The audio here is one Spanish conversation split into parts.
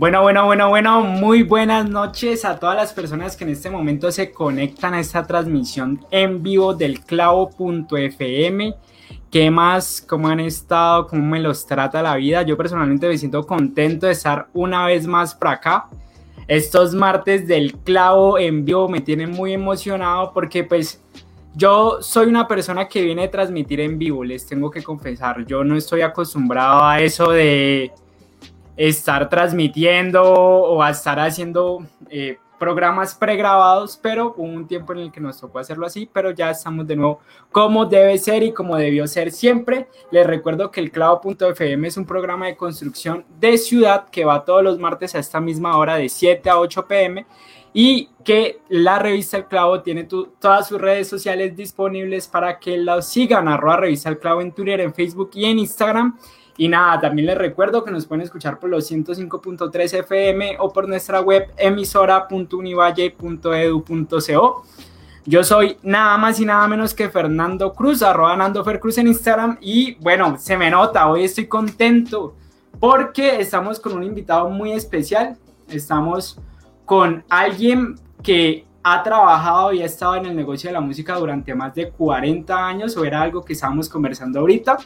Bueno, bueno, bueno, bueno, muy buenas noches a todas las personas que en este momento se conectan a esta transmisión en vivo del clavo.fm. ¿Qué más? ¿Cómo han estado? ¿Cómo me los trata la vida? Yo personalmente me siento contento de estar una vez más por acá. Estos martes del clavo en vivo me tienen muy emocionado porque pues yo soy una persona que viene a transmitir en vivo, les tengo que confesar. Yo no estoy acostumbrado a eso de estar transmitiendo o a estar haciendo eh, programas pregrabados, pero hubo un tiempo en el que nos tocó hacerlo así, pero ya estamos de nuevo como debe ser y como debió ser siempre. Les recuerdo que el clavo.fm es un programa de construcción de ciudad que va todos los martes a esta misma hora de 7 a 8 pm y que la revista El Clavo tiene todas sus redes sociales disponibles para que la sigan, arroba revista El Clavo en Twitter, en Facebook y en Instagram y nada, también les recuerdo que nos pueden escuchar por los 105.3 FM o por nuestra web emisora.univalle.edu.co. Yo soy nada más y nada menos que Fernando Cruz, arroba Nando Fer Cruz en Instagram. Y bueno, se me nota, hoy estoy contento porque estamos con un invitado muy especial. Estamos con alguien que ha trabajado y ha estado en el negocio de la música durante más de 40 años, o era algo que estábamos conversando ahorita.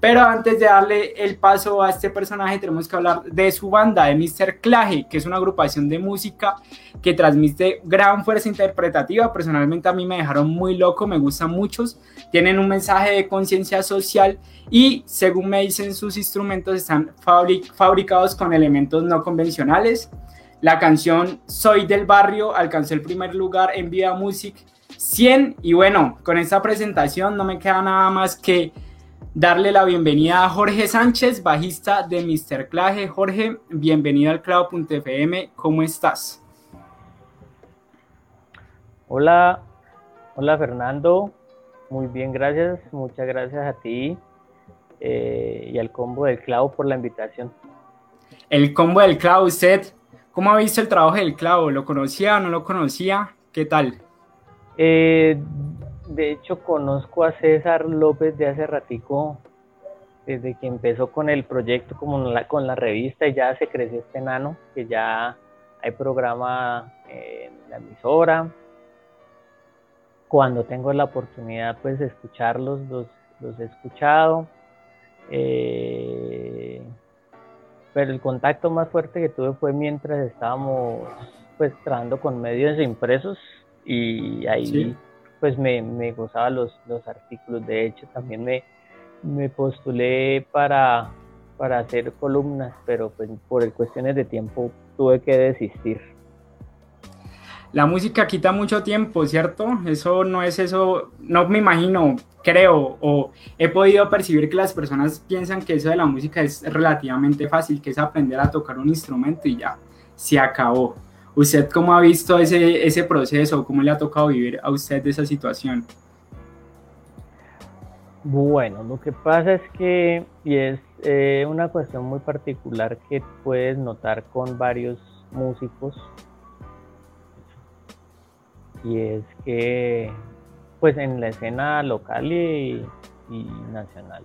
Pero antes de darle el paso a este personaje, tenemos que hablar de su banda, de Mr. Claje, que es una agrupación de música que transmite gran fuerza interpretativa. Personalmente a mí me dejaron muy loco, me gustan muchos. Tienen un mensaje de conciencia social y, según me dicen, sus instrumentos están fabricados con elementos no convencionales. La canción Soy del Barrio alcanzó el primer lugar en Vida Music 100 y bueno, con esta presentación no me queda nada más que darle la bienvenida a Jorge Sánchez, bajista de Mr. Claje. Jorge, bienvenido al Clavo.fm, ¿cómo estás? Hola, hola Fernando, muy bien, gracias, muchas gracias a ti eh, y al combo del clavo por la invitación. El combo del clavo, usted, ¿cómo ha visto el trabajo del clavo? ¿Lo conocía o no lo conocía? ¿Qué tal? Eh, de hecho conozco a César López de hace ratico, desde que empezó con el proyecto, como con la revista, y ya se creció este enano, que ya hay programa en la emisora. Cuando tengo la oportunidad pues de escucharlos, los, los he escuchado. Eh, pero el contacto más fuerte que tuve fue mientras estábamos pues trabajando con medios impresos y ahí pues me, me gozaba los, los artículos. De hecho, también me, me postulé para, para hacer columnas, pero pues por cuestiones de tiempo tuve que desistir. La música quita mucho tiempo, ¿cierto? Eso no es eso, no me imagino, creo, o he podido percibir que las personas piensan que eso de la música es relativamente fácil, que es aprender a tocar un instrumento y ya, se acabó. ¿Usted cómo ha visto ese, ese proceso? ¿Cómo le ha tocado vivir a usted esa situación? Bueno, lo que pasa es que, y es eh, una cuestión muy particular que puedes notar con varios músicos, y es que, pues en la escena local y, nacional,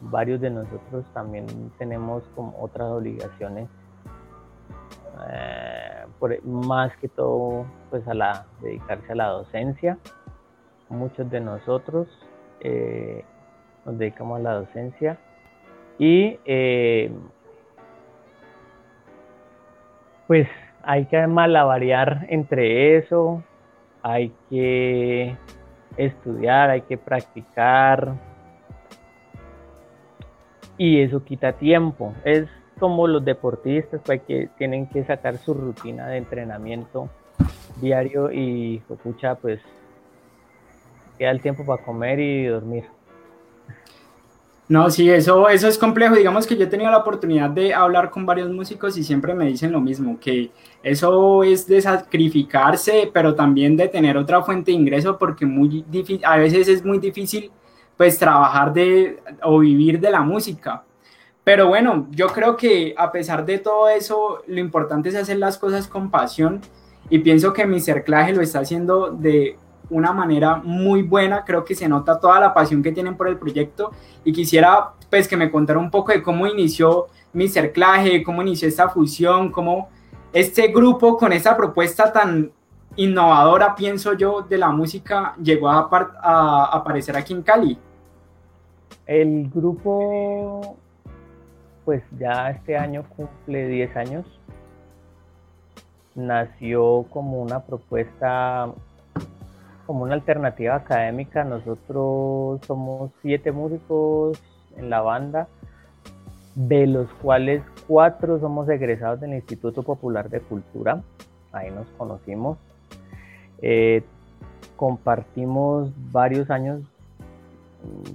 varios de nosotros también tenemos como otras obligaciones eh, por, más que todo pues a la dedicarse a la docencia. Muchos de nosotros eh, nos dedicamos a la docencia y eh, pues hay que malavariar entre eso hay que estudiar hay que practicar y eso quita tiempo es como los deportistas pues, que tienen que sacar su rutina de entrenamiento diario y escucha pues queda el tiempo para comer y dormir. No, sí, eso, eso es complejo. Digamos que yo he tenido la oportunidad de hablar con varios músicos y siempre me dicen lo mismo, que eso es de sacrificarse, pero también de tener otra fuente de ingreso, porque muy a veces es muy difícil pues trabajar de o vivir de la música. Pero bueno, yo creo que a pesar de todo eso, lo importante es hacer las cosas con pasión y pienso que mi cerclaje lo está haciendo de una manera muy buena, creo que se nota toda la pasión que tienen por el proyecto y quisiera pues que me contara un poco de cómo inició mi cerclaje, cómo inició esta fusión, cómo este grupo con esta propuesta tan innovadora, pienso yo, de la música llegó a, a aparecer aquí en Cali. El grupo pues ya este año cumple 10 años. Nació como una propuesta como una alternativa académica. Nosotros somos siete músicos en la banda, de los cuales cuatro somos egresados del Instituto Popular de Cultura. Ahí nos conocimos. Eh, compartimos varios años,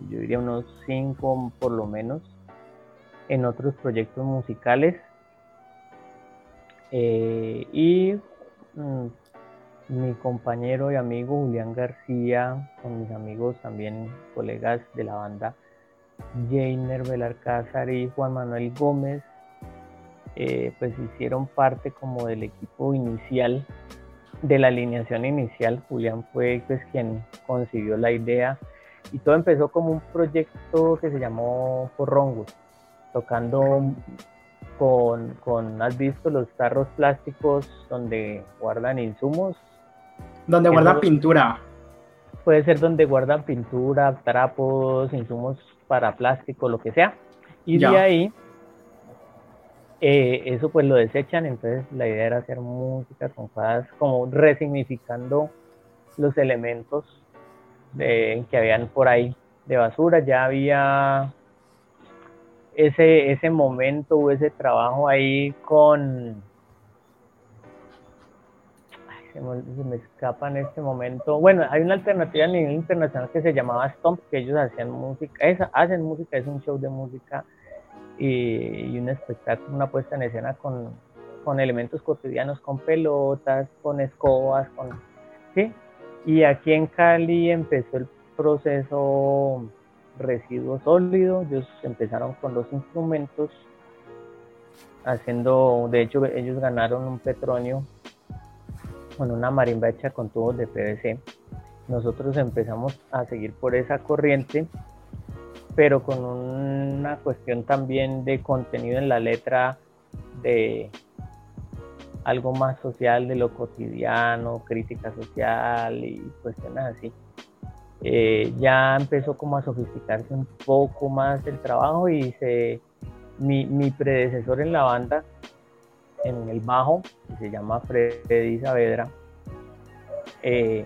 yo diría unos cinco por lo menos, en otros proyectos musicales. Eh, y mm, mi compañero y amigo Julián García, con mis amigos también colegas de la banda, Jainer Belarcázar y Juan Manuel Gómez, eh, pues hicieron parte como del equipo inicial, de la alineación inicial. Julián fue pues quien concibió la idea y todo empezó como un proyecto que se llamó Porrongo, tocando con, con, ¿has visto los tarros plásticos donde guardan insumos? Donde guardan pintura. Puede ser donde guardan pintura, trapos, insumos para plástico, lo que sea. Y de ahí, eh, eso pues lo desechan, entonces la idea era hacer música con cosas como resignificando los elementos de, que habían por ahí de basura. Ya había ese, ese momento o ese trabajo ahí con se me, escapa en este momento. Bueno, hay una alternativa a nivel internacional que se llamaba Stomp, que ellos hacían música, esa, hacen música, es un show de música y, un espectáculo, una puesta en escena con, con, elementos cotidianos, con pelotas, con escobas, con... ¿sí? Y aquí en Cali empezó el proceso residuo sólido, ellos empezaron con los instrumentos, haciendo, de hecho ellos ganaron un petronio con una marimba hecha con tubos de PVC. Nosotros empezamos a seguir por esa corriente, pero con una cuestión también de contenido en la letra de algo más social de lo cotidiano, crítica social y cuestiones así. Eh, ya empezó como a sofisticarse un poco más el trabajo y se, mi, mi predecesor en la banda, en el bajo, que se llama Freddy Saavedra. Eh,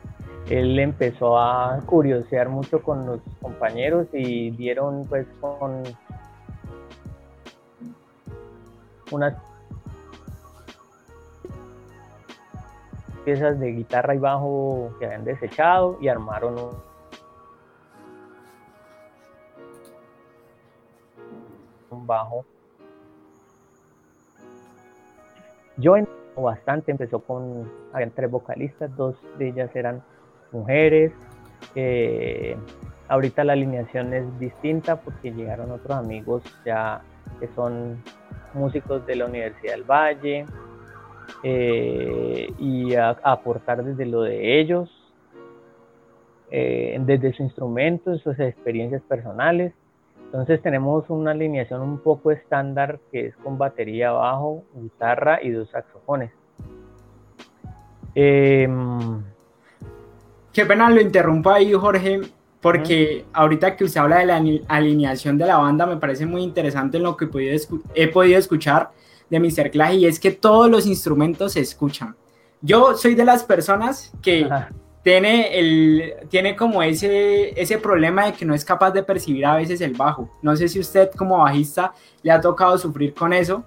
él empezó a curiosear mucho con los compañeros y dieron pues con unas piezas de guitarra y bajo que habían desechado y armaron un, un bajo Yo bastante, empezó con, habían tres vocalistas, dos de ellas eran mujeres. Eh, ahorita la alineación es distinta porque llegaron otros amigos ya que son músicos de la Universidad del Valle eh, y a, aportar desde lo de ellos, eh, desde sus instrumentos, sus experiencias personales entonces tenemos una alineación un poco estándar que es con batería bajo, guitarra y dos saxofones. Em, Qué pena lo interrumpo ahí, Jorge, porque ahorita que usted habla de la alineación de la banda, me parece muy interesante lo que he podido escuchar de Mr. Clash y es que todos los instrumentos se escuchan. Yo soy de las personas que tiene, el, tiene como ese, ese problema de que no es capaz de percibir a veces el bajo. No sé si usted como bajista le ha tocado sufrir con eso,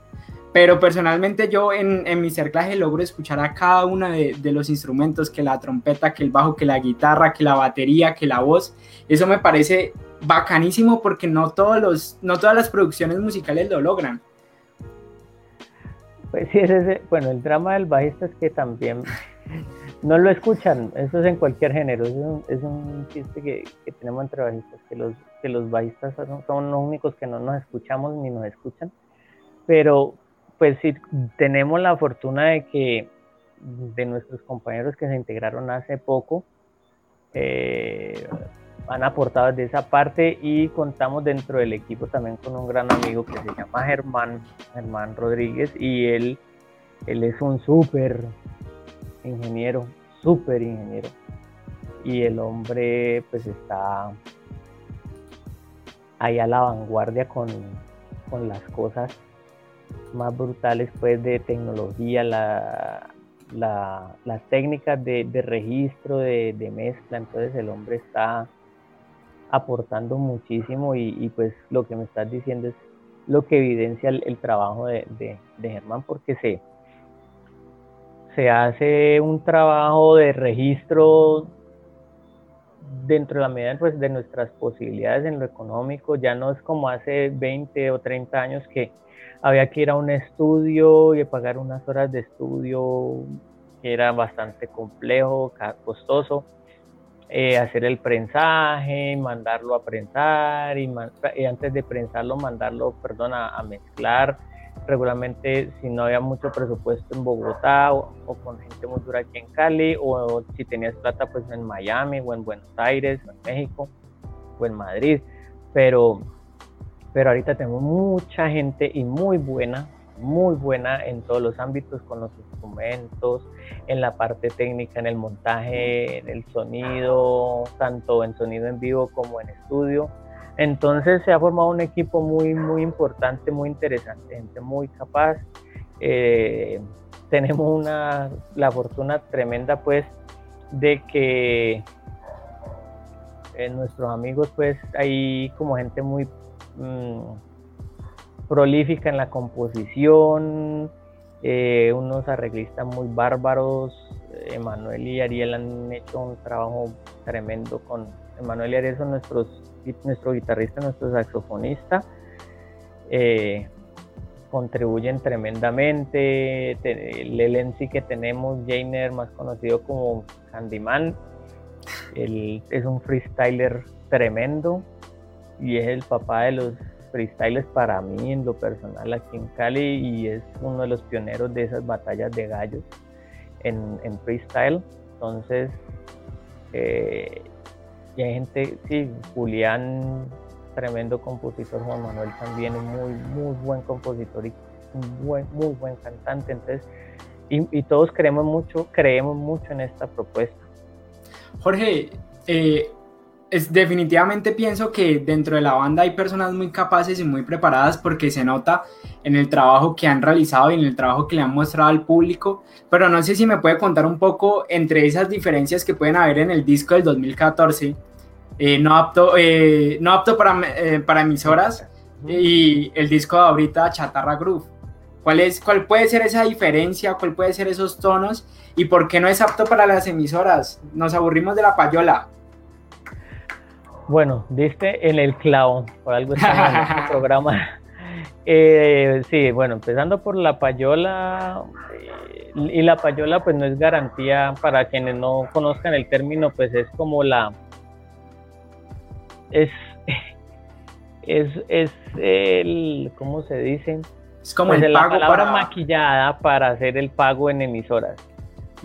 pero personalmente yo en, en mi cerclaje logro escuchar a cada uno de, de, los instrumentos, que la trompeta, que el bajo, que la guitarra, que la batería, que la voz. Eso me parece bacanísimo porque no, todos los, no todas las producciones musicales lo logran. Pues sí, ese, bueno, el drama del bajista es que también no lo escuchan, eso es en cualquier género, es un, chiste que, tenemos entre bajistas, que los, que los bajistas son, los únicos que no nos escuchamos ni nos escuchan, pero pues sí, tenemos la fortuna de que de nuestros compañeros que se integraron hace poco, eh, han aportado de esa parte y contamos dentro del equipo también con un gran amigo que se llama Germán, Germán Rodríguez y él, él es un súper ingeniero, súper ingeniero. Y el hombre pues está ahí a la vanguardia con, con las cosas más brutales pues de tecnología, la, las técnicas de, registro, de, mezcla, entonces el hombre está aportando muchísimo y, pues lo que me estás diciendo es lo que evidencia el, trabajo de, Germán porque se, se hace un trabajo de registro dentro de la medida pues, de nuestras posibilidades en lo económico, ya no es como hace 20 o 30 años que había que ir a un estudio y pagar unas horas de estudio que era bastante complejo, costoso. Eh, hacer el prensaje, mandarlo a prensar y, antes de prensarlo mandarlo, perdón, a, mezclar. Regularmente si no había mucho presupuesto en Bogotá o, con gente muy dura aquí en Cali o, si tenías plata pues en Miami o en Buenos Aires o en México o en Madrid. Pero pero ahorita tenemos mucha gente y muy buena, muy buena en todos los ámbitos, con los instrumentos, en la parte técnica, en el montaje, en el sonido, tanto en sonido en vivo como en estudio. Entonces se ha formado un equipo muy, muy importante, muy interesante, gente muy capaz. Eh, tenemos una, la fortuna tremenda pues de que eh, nuestros amigos pues hay como gente muy Mm, prolífica en la composición, eh, unos arreglistas muy bárbaros. Emanuel y Ariel han hecho un trabajo tremendo con Emanuel y Ariel son nuestros, nuestro guitarrista, nuestro saxofonista. Eh, contribuyen tremendamente. El elenci que tenemos, Jainer, más conocido como Candyman, él es un freestyler tremendo y es el papá de los freestyles para mí en lo personal aquí en Cali y es uno de los pioneros de esas batallas de gallos en, freestyle. Entonces, eh, y hay gente, sí, Julián, tremendo compositor, Juan Manuel también es muy, muy buen compositor y un buen, muy buen cantante. Entonces, y, todos creemos mucho, creemos mucho en esta propuesta. Jorge, eh, es, definitivamente pienso que dentro de la banda hay personas muy capaces y muy preparadas porque se nota en el trabajo que han realizado y en el trabajo que le han mostrado al público, pero no sé si me puede contar un poco entre esas diferencias que pueden haber en el disco del 2014, eh, no, apto, eh, no apto para, eh, para emisoras y el disco de ahorita Chatarra Groove. ¿Cuál, es, ¿Cuál puede ser esa diferencia? ¿Cuál puede ser esos tonos? ¿Y por qué no es apto para las emisoras? Nos aburrimos de la payola. Bueno, diste en el clavo, por algo está en este programa. Eh, sí, bueno, empezando por la payola, eh, y la payola pues no es garantía para quienes no conozcan el término, pues es como la... Es, es, es el, ¿cómo se dice? Es como pues el la palabra maquillada para hacer el pago en emisoras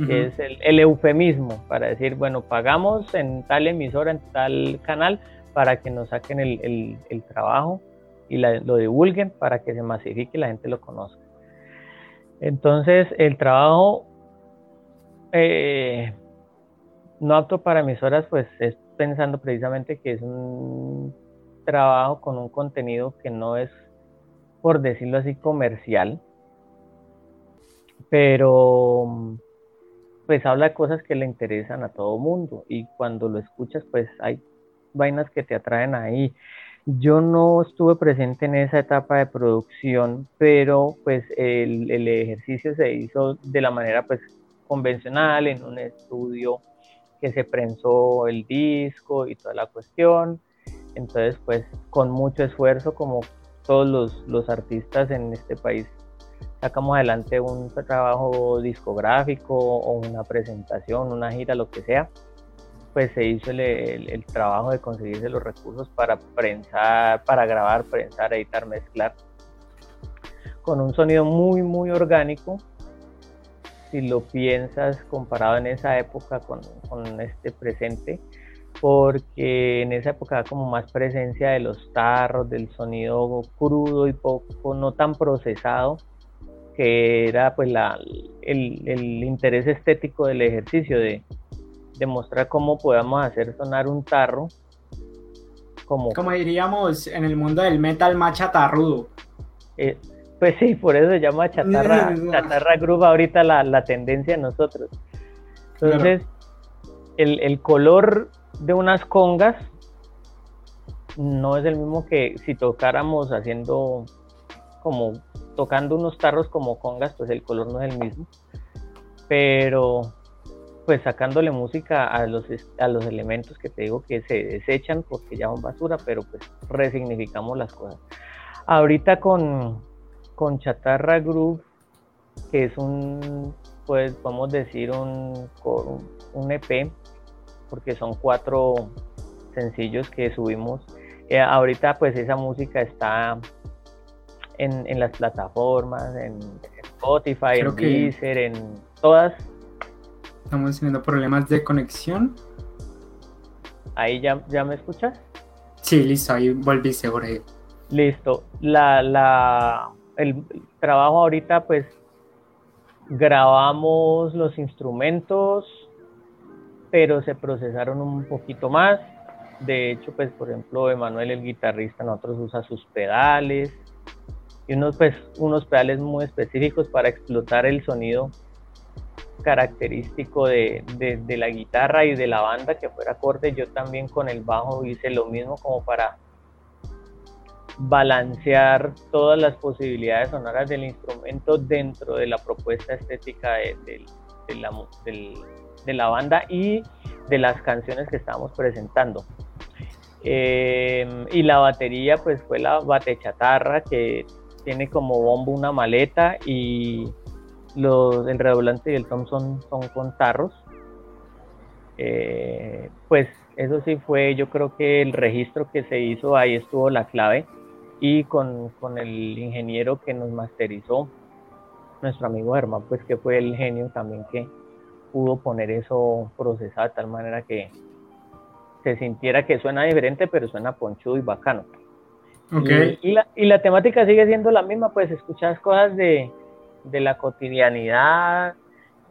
es el, eufemismo para decir, bueno, pagamos en tal emisora, en tal canal, para que nos saquen el, trabajo y lo divulguen para que se masifique y la gente lo conozca. Entonces, el trabajo eh, no apto para emisoras, pues es pensando precisamente que es un trabajo con un contenido que no es, por decirlo así, comercial, pero pues habla de cosas que le interesan a todo mundo y cuando lo escuchas pues hay vainas que te atraen ahí. Yo no estuve presente en esa etapa de producción, pero pues el, el ejercicio se hizo de la manera pues convencional en un estudio que se prensó el disco y toda la cuestión. Entonces, pues con mucho esfuerzo, como todos los, los artistas en este país, sacamos adelante un trabajo discográfico o una presentación, una gira, lo que sea, pues se hizo el, el, trabajo de conseguirse los recursos para prensar, para grabar, prensar, editar, mezclar, con un sonido muy, muy orgánico. Si lo piensas comparado en esa época con, con este presente, porque en esa época había como más presencia de los tarros, del sonido crudo y poco, no tan procesado, que era pues la, el, el interés estético del ejercicio de, demostrar cómo podemos hacer sonar un tarro. Como, como diríamos en el mundo del metal más chatarrudo. Eh, pues sí, por eso se llama chatarra, chatarra groove ahorita la, la tendencia de nosotros. Entonces, el, el color de unas congas no es el mismo que si tocáramos haciendo como tocando unos tarros como congas, pues el color no es el mismo. Pero pues sacándole música a los, a los elementos que te digo que se desechan porque ya son basura, pero pues resignificamos las cosas. Ahorita con, con Chatarra Groove, que es un, pues vamos a decir un, un EP, porque son cuatro sencillos que subimos. Eh, ahorita pues esa música está en, en las plataformas, en Spotify, en Deezer, en todas Estamos teniendo problemas de conexión. Ahí ya, ya me escuchas. Sí, listo, ahí volviste, Jorge. Listo. La, la, el trabajo ahorita, pues grabamos los instrumentos, pero se procesaron un poquito más. De hecho, pues, por ejemplo, Emanuel, el guitarrista, nosotros usa sus pedales y unos, pues, unos pedales muy específicos para explotar el sonido característico de, la guitarra y de la banda que fuera acorde. Yo también con el bajo hice lo mismo como para balancear todas las posibilidades sonoras del instrumento dentro de la propuesta estética de, la, banda y de las canciones que estábamos presentando. Eh, y la batería pues fue la bate chatarra que tiene como bombo una maleta y los, el redoblante y el tom son, con tarros. Eh, pues eso sí fue, yo creo que el registro que se hizo, ahí estuvo la clave. Y con, con el ingeniero que nos masterizó, nuestro amigo Germán, pues que fue el genio también que pudo poner eso procesado de tal manera que se sintiera que suena diferente, pero suena ponchudo y bacano. Okay. Y, la, y la temática sigue siendo la misma, pues escuchas cosas de, de la cotidianidad.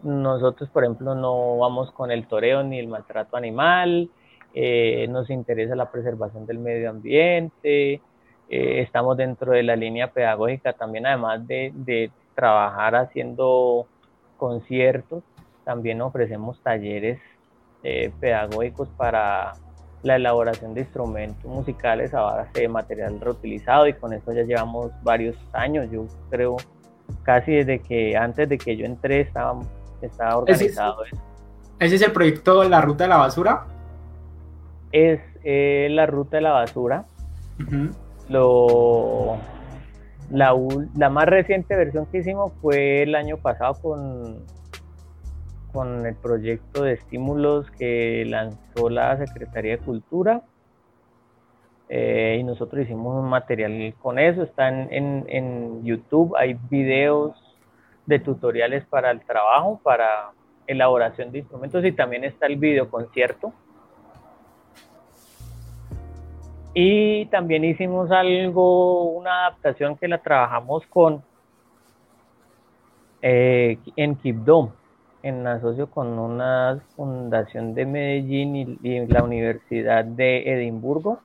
Nosotros, por ejemplo, no vamos con el toreo ni el maltrato animal, eh, nos interesa la preservación del medio ambiente, eh, estamos dentro de la línea pedagógica también, además de, trabajar haciendo conciertos, también ofrecemos talleres eh, pedagógicos para la elaboración de instrumentos musicales a base de material reutilizado y con eso ya llevamos varios años, yo creo casi desde que antes de que yo entré estaba, estaba organizado ¿Ese es, ¿Ese es el proyecto La Ruta de la Basura? Es eh, la Ruta de la Basura. Lo, la, la, más reciente versión que hicimos fue el año pasado con, con el proyecto de estímulos que lanzó la Secretaría de Cultura. Eh, y nosotros hicimos un material con eso, está en, en, YouTube, hay videos de tutoriales para el trabajo, para elaboración de instrumentos y también está el video Y también hicimos algo, una adaptación que la trabajamos con eh, en Kipdom, en asocio con una fundación de Medellín y la Universidad de Edimburgo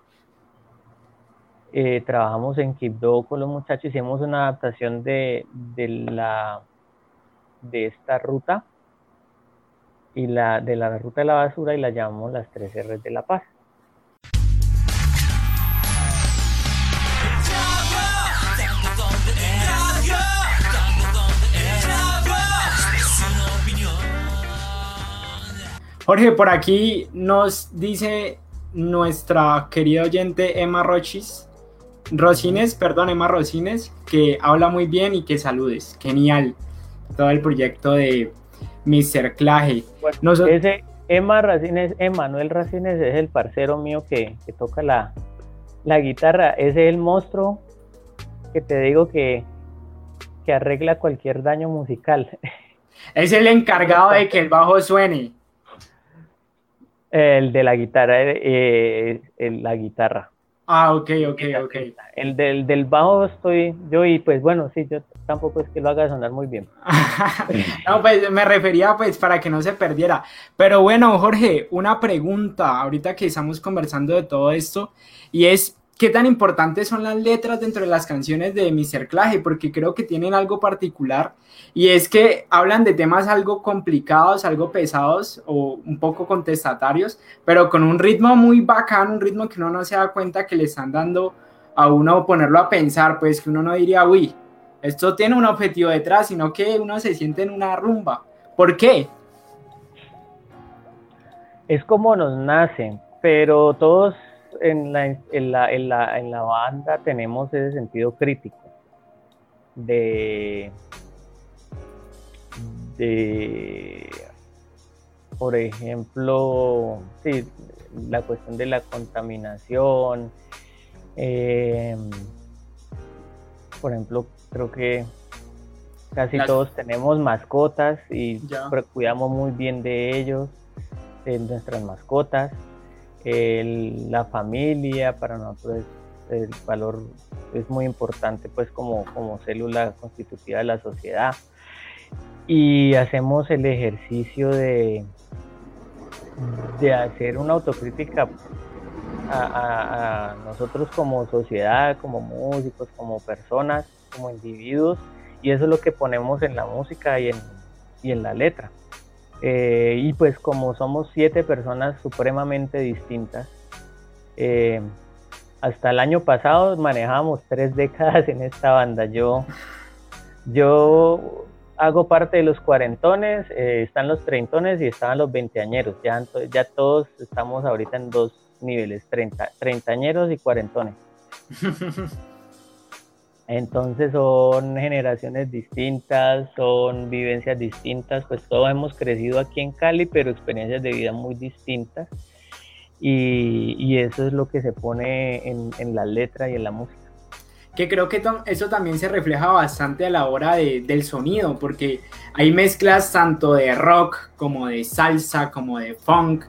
eh, trabajamos en Quibdó con los muchachos, hicimos una adaptación de, de, la, de esta ruta y la de la ruta de la basura y la llamamos las tres R de la paz. Jorge, por aquí nos dice nuestra querida oyente Emma Rochis, Rosines, perdón, Emma Rosines, que habla muy bien y que saludes. Genial. Todo el proyecto de Mr. Claje. ese Emma Racines, Emanuel Racines es el parcero mío que, toca la, la, guitarra. Ese es el monstruo que te digo que, que arregla cualquier daño musical. Es el encargado de que el bajo suene. El de la guitarra, eh, la guitarra. Ah, ok, ok, ok. El del, del bajo estoy yo y pues bueno, sí, yo tampoco es que lo haga sonar muy bien. no, pues me refería pues para que no se perdiera. Pero bueno, Jorge, una pregunta ahorita que estamos conversando de todo esto y es qué tan importantes son las letras dentro de las canciones de Mr. Claje, porque creo que tienen algo particular y es que hablan de temas algo complicados, algo pesados o un poco contestatarios, pero con un ritmo muy bacán, un ritmo que uno no se da cuenta que le están dando a uno ponerlo a pensar, pues que uno no diría, uy, esto tiene un objetivo detrás, sino que uno se siente en una rumba. ¿Por qué? Es como nos nace, pero todos en la, en la, en la, en la banda tenemos ese sentido crítico de, de por ejemplo, sí, la cuestión de la contaminación, em, por ejemplo, creo que casi todos tenemos mascotas y cuidamos muy bien de ellos, de nuestras mascotas la familia para nosotros el valor es muy importante pues como, como célula constitutiva de la sociedad y hacemos el ejercicio de, de hacer una autocrítica a, nosotros como sociedad, como músicos, como personas, como individuos y eso es lo que ponemos en la música y en, y en la letra. Eh, y pues como somos siete personas supremamente distintas, eh, hasta el año pasado manejábamos tres décadas en esta banda. Yo, yo hago parte de los cuarentones, eh, están los treintones y están los veinteañeros. Ya, ya todos estamos ahorita en dos niveles, treinta, treintañeros y cuarentones. Entonces son generaciones distintas, son vivencias distintas, pues todos hemos crecido aquí en Cali, pero experiencias de vida muy distintas. Y, eso es lo que se pone en, la letra y en la música. Que creo que eso también se refleja bastante a la hora del sonido, porque hay mezclas tanto de rock como de salsa, como de funk,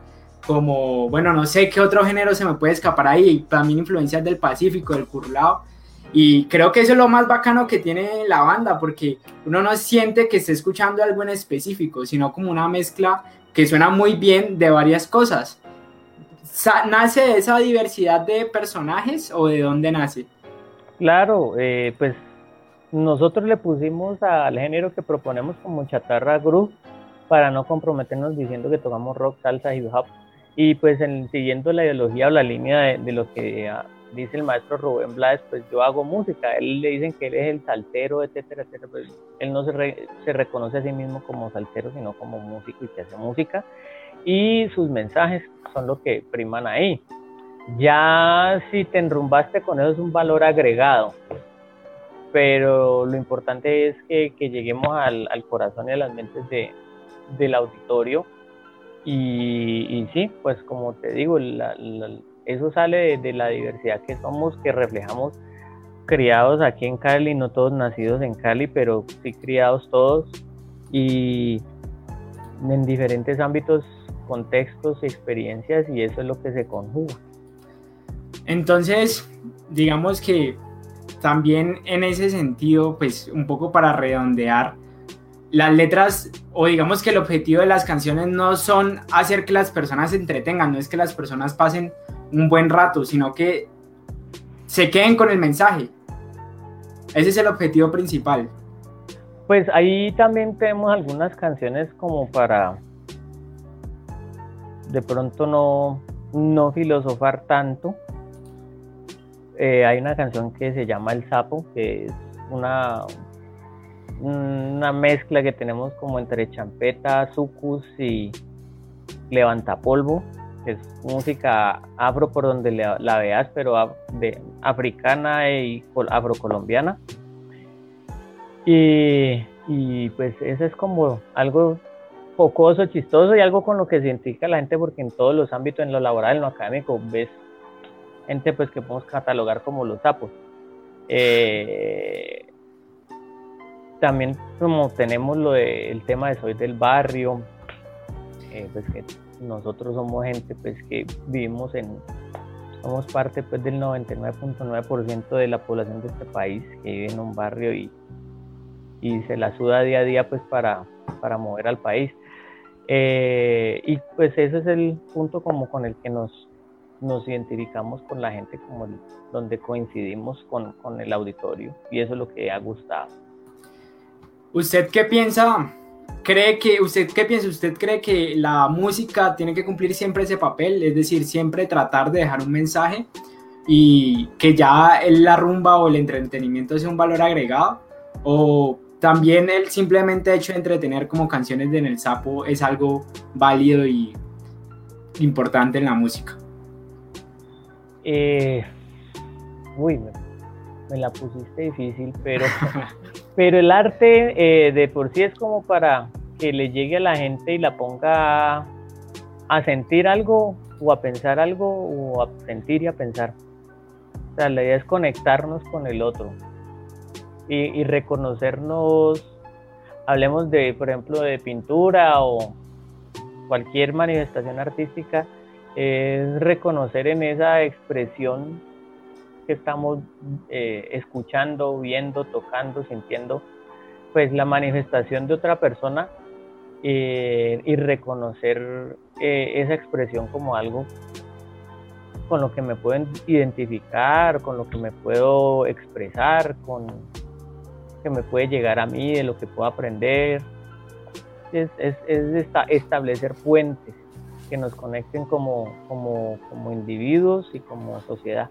como, bueno, no sé qué otro género se me puede escapar ahí, también influencias del Pacífico, del curlado y creo que eso es lo más bacano que tiene la banda, porque uno no siente que esté escuchando algo en específico, sino como una mezcla que suena muy bien de varias cosas. ¿Nace de esa diversidad de personajes o de dónde nace? Claro, eh, pues nosotros le pusimos al género que proponemos como chatarra groove para no comprometernos diciendo que tocamos rock, salsa, hip hop. Y pues en, siguiendo la ideología o la línea de, de lo que dice el maestro Rubén Blades, pues yo hago música, él le dicen que él es el saltero, etcétera, etcétera, pues él no se, se reconoce a sí mismo como saltero, sino como músico y que hace música, y sus mensajes son lo que priman ahí. Ya si te enrumbaste con eso es un valor agregado, pero lo importante es que, lleguemos al, al, corazón y a las mentes de, del auditorio, y, y, sí, pues como te digo, la, la, eso sale de, la diversidad que somos, que reflejamos criados aquí en Cali, no todos nacidos en Cali, pero sí criados todos y en diferentes ámbitos, contextos experiencias y eso es lo que se conjuga. Entonces, digamos que también en ese sentido, pues un poco para redondear, las letras o digamos que el objetivo de las canciones no son hacer que las personas se entretengan, no es que las personas pasen un buen rato, sino que se queden con el mensaje. Ese es el objetivo principal. Pues ahí también tenemos algunas canciones como para de pronto no, no filosofar tanto. Eh, hay una canción que se llama El Sapo, que es una, una mezcla que tenemos como entre champeta, sucus y levantapolvo que es música afro por donde la, veas, pero de africana y afrocolombiana. Y, y pues eso es como algo jocoso, chistoso y algo con lo que se identifica la gente porque en todos los ámbitos, en lo laboral, en lo académico, ves gente pues que podemos catalogar como los sapos. Eh, también como tenemos lo del tema de soy del barrio, eh, pues que nosotros somos gente pues que vivimos en, somos parte pues del 99.9% de la población de este país que vive en un barrio y, y se la suda día a día pues para, para mover al país. Eh, y pues ese es el punto como con el que nos, nos identificamos con la gente, como donde coincidimos con, con el auditorio y eso es lo que ha gustado. ¿Usted qué piensa ¿Cree que usted qué piensa? ¿Usted cree que la música tiene que cumplir siempre ese papel? Es decir, siempre tratar de dejar un mensaje y que ya la rumba o el entretenimiento sea un valor agregado o también el simplemente hecho de entretener como canciones de En el Sapo es algo válido y importante en la música. Eh, uy, me, la pusiste difícil, pero, pero el arte eh, de por sí es como para que le llegue a la gente y la ponga a sentir algo o a pensar algo o a sentir y a pensar. O sea, la idea es conectarnos con el otro y, reconocernos, hablemos de, por ejemplo, de pintura o cualquier manifestación artística, es reconocer en esa expresión que estamos eh, escuchando, viendo, tocando, sintiendo, pues la manifestación de otra persona eh, y reconocer eh, esa expresión como algo con lo que me puedo identificar, con lo que me puedo expresar, con que me puede llegar a mí, de lo que puedo aprender. Es, es, es establecer puentes que nos conecten como individuos y como sociedad.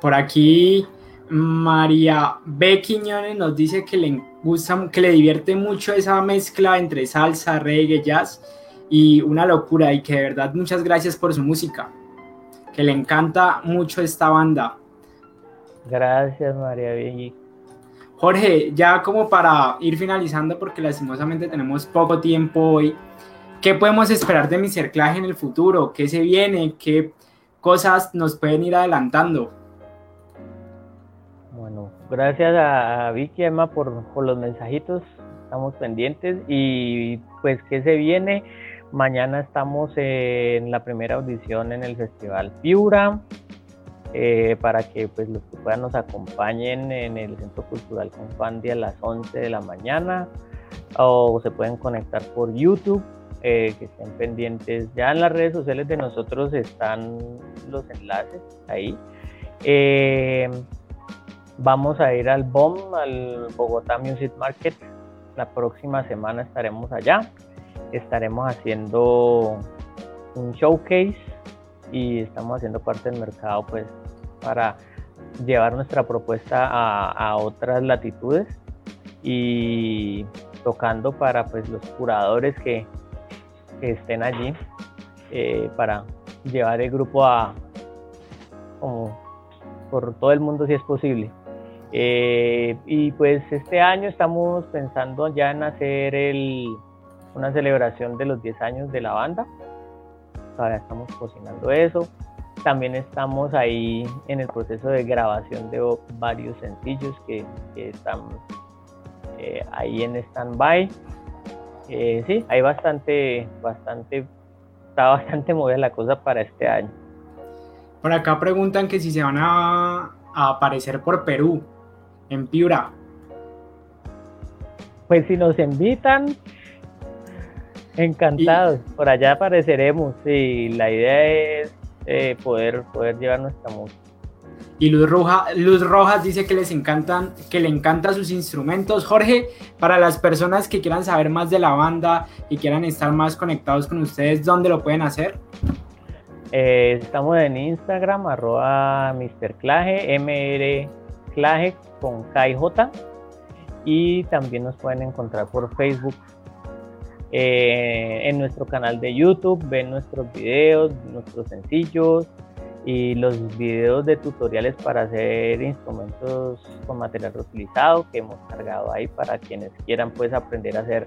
Por aquí María B. Quiñones nos dice que le gusta, que le divierte mucho esa mezcla entre salsa, reggae, jazz y una locura y que de verdad muchas gracias por su música, que le encanta mucho esta banda. Gracias María B. Jorge, ya como para ir finalizando porque lastimosamente tenemos poco tiempo hoy, ¿qué podemos esperar de mi cerclaje en el futuro? ¿Qué se viene? ¿Qué cosas nos pueden ir adelantando? Gracias a Vicky Emma por, los mensajitos, estamos pendientes y pues ¿qué se viene? Mañana estamos en la primera audición en el Festival Piura, eh, para que pues los que puedan nos acompañen en el Centro Cultural Confandi a las 11 de la mañana o se pueden conectar por YouTube, eh, que estén pendientes. Ya en las redes sociales de nosotros están los enlaces ahí. Eh, Vamos a ir al BOM, al Bogotá Music Market. La próxima semana estaremos allá. Estaremos haciendo un showcase y estamos haciendo parte del mercado pues para llevar nuestra propuesta a, otras latitudes y tocando para pues los curadores que, estén allí eh, para llevar el grupo a como por todo el mundo si es posible. Eh, y pues este año estamos pensando ya en hacer una celebración de los 10 años de la banda. Todavía estamos cocinando eso. También estamos ahí en el proceso de grabación de varios sencillos que, están eh, ahí en stand-by. Eh, sí, hay bastante, bastante, está bastante movida la cosa para este año. Por acá preguntan que si se van a aparecer por Perú en Piura? Pues si nos invitan, encantados. Por allá apareceremos y la idea es eh, poder, poder llevar nuestra música. Y Luz, Luz Rojas dice que les encantan, que le encantan sus instrumentos. Jorge, para las personas que quieran saber más de la banda y quieran estar más conectados con ustedes, ¿dónde lo pueden hacer? Eh, estamos en Instagram, arroba Mr. Claje, MR Claje con KJ y también nos pueden encontrar por Facebook Eh, en nuestro canal de YouTube ven nuestros videos, nuestros sencillos y los videos de tutoriales para hacer instrumentos con material reutilizado que hemos cargado ahí para quienes quieran pues aprender a hacer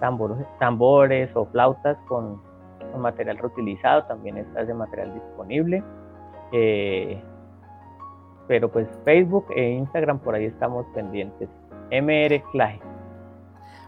tambores, tambores o flautas con, material reutilizado, también está ese material disponible. Eh, pero pues Facebook e Instagram por ahí estamos pendientes. MR Clage.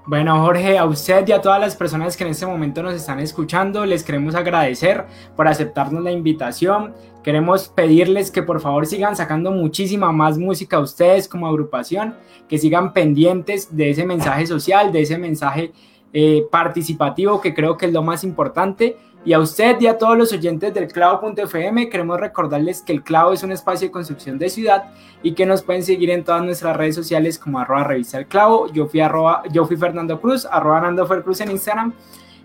Bueno, Jorge, a usted y a todas las personas que en este momento nos están escuchando, les queremos agradecer por aceptarnos la invitación. Queremos pedirles que por favor sigan sacando muchísima más música a ustedes como agrupación, que sigan pendientes de ese mensaje social, de ese mensaje eh, participativo, que creo que es lo más importante y a usted y a todos los oyentes del clavo.fm queremos recordarles que el clavo es un espacio de construcción de ciudad y que nos pueden seguir en todas nuestras redes sociales como arroba revista el clavo. Yo fui, arroba, yo fui Fernando Cruz, arroba Nando Cruz en Instagram.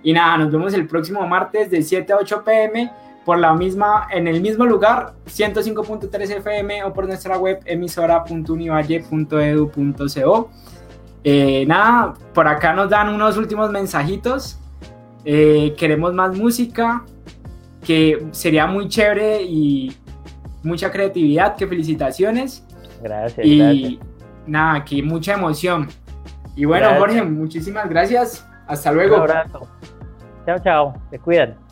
Y nada, nos vemos el próximo martes de 7 a 8 pm por la misma, en el mismo lugar, 105.3 FM o por nuestra web emisora.univalle.edu.co. Eh, nada, por acá nos dan unos últimos mensajitos eh, queremos más música, que sería muy chévere y mucha creatividad, que felicitaciones. Gracias. Y nada, aquí mucha emoción. Y bueno, Jorge, muchísimas gracias. Hasta luego. Un abrazo. Chao, chao. Te cuidan.